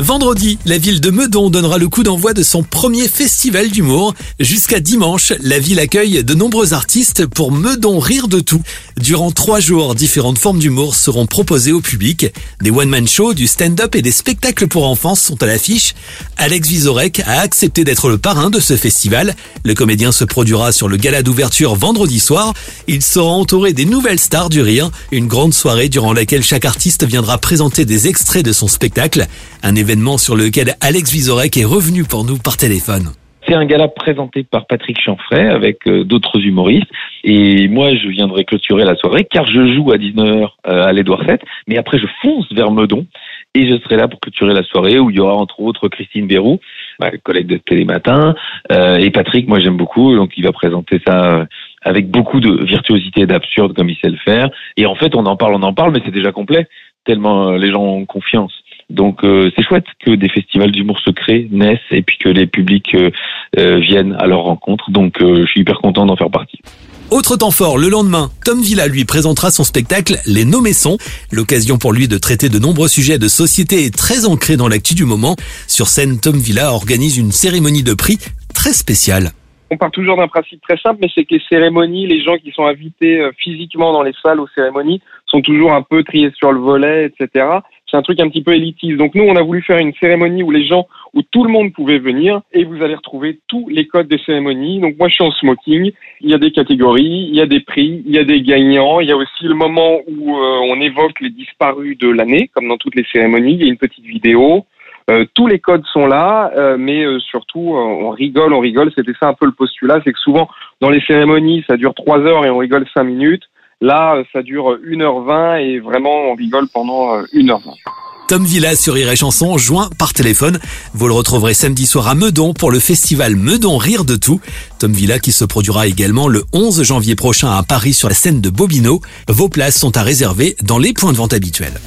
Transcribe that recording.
Vendredi, la ville de Meudon donnera le coup d'envoi de son premier festival d'humour. Jusqu'à dimanche, la ville accueille de nombreux artistes pour Meudon rire de tout. Durant trois jours, différentes formes d'humour seront proposées au public. Des one-man shows, du stand-up et des spectacles pour enfants sont à l'affiche. Alex Vizorek a accepté d'être le parrain de ce festival. Le comédien se produira sur le gala d'ouverture vendredi soir. Il sera entouré des nouvelles stars du rire. Une grande soirée durant laquelle chaque artiste viendra présenter des extraits de son spectacle. Sur lequel Alex Vizorek est revenu pour nous par téléphone. C'est un gala présenté par Patrick Chanfray avec euh, d'autres humoristes. Et moi, je viendrai clôturer la soirée car je joue à 19h euh, à l'Edouard 7. Mais après, je fonce vers Meudon et je serai là pour clôturer la soirée où il y aura entre autres Christine Bérou, ma collègue de Télématin, euh, et Patrick, moi j'aime beaucoup, donc il va présenter ça avec beaucoup de virtuosité et d'absurde comme il sait le faire. Et en fait, on en parle, on en parle, mais c'est déjà complet, tellement les gens ont confiance. Donc euh, c'est chouette que des festivals d'humour se créent, naissent et puis que les publics euh, euh, viennent à leur rencontre. Donc je suis hyper content d'en faire partie. Autre temps fort, le lendemain, Tom Villa lui présentera son spectacle Les Nommés sont, l'occasion pour lui de traiter de nombreux sujets de société très ancrés dans l'actu du moment. Sur scène, Tom Villa organise une cérémonie de prix très spéciale. On part toujours d'un principe très simple, mais c'est que les cérémonies, les gens qui sont invités physiquement dans les salles aux cérémonies sont toujours un peu triés sur le volet, etc c'est un truc un petit peu élitiste. Donc nous, on a voulu faire une cérémonie où les gens, où tout le monde pouvait venir, et vous allez retrouver tous les codes des cérémonies. Donc moi, je suis en smoking. Il y a des catégories, il y a des prix, il y a des gagnants. Il y a aussi le moment où euh, on évoque les disparus de l'année, comme dans toutes les cérémonies. Il y a une petite vidéo. Euh, tous les codes sont là, euh, mais surtout on rigole, on rigole. C'était ça un peu le postulat, c'est que souvent dans les cérémonies, ça dure trois heures et on rigole cinq minutes. Là, ça dure 1h20 et vraiment, on rigole pendant 1h20. Tom Villa sur Rire et Chanson, joint par téléphone. Vous le retrouverez samedi soir à Meudon pour le festival Meudon Rire de tout. Tom Villa qui se produira également le 11 janvier prochain à Paris sur la scène de Bobino. Vos places sont à réserver dans les points de vente habituels.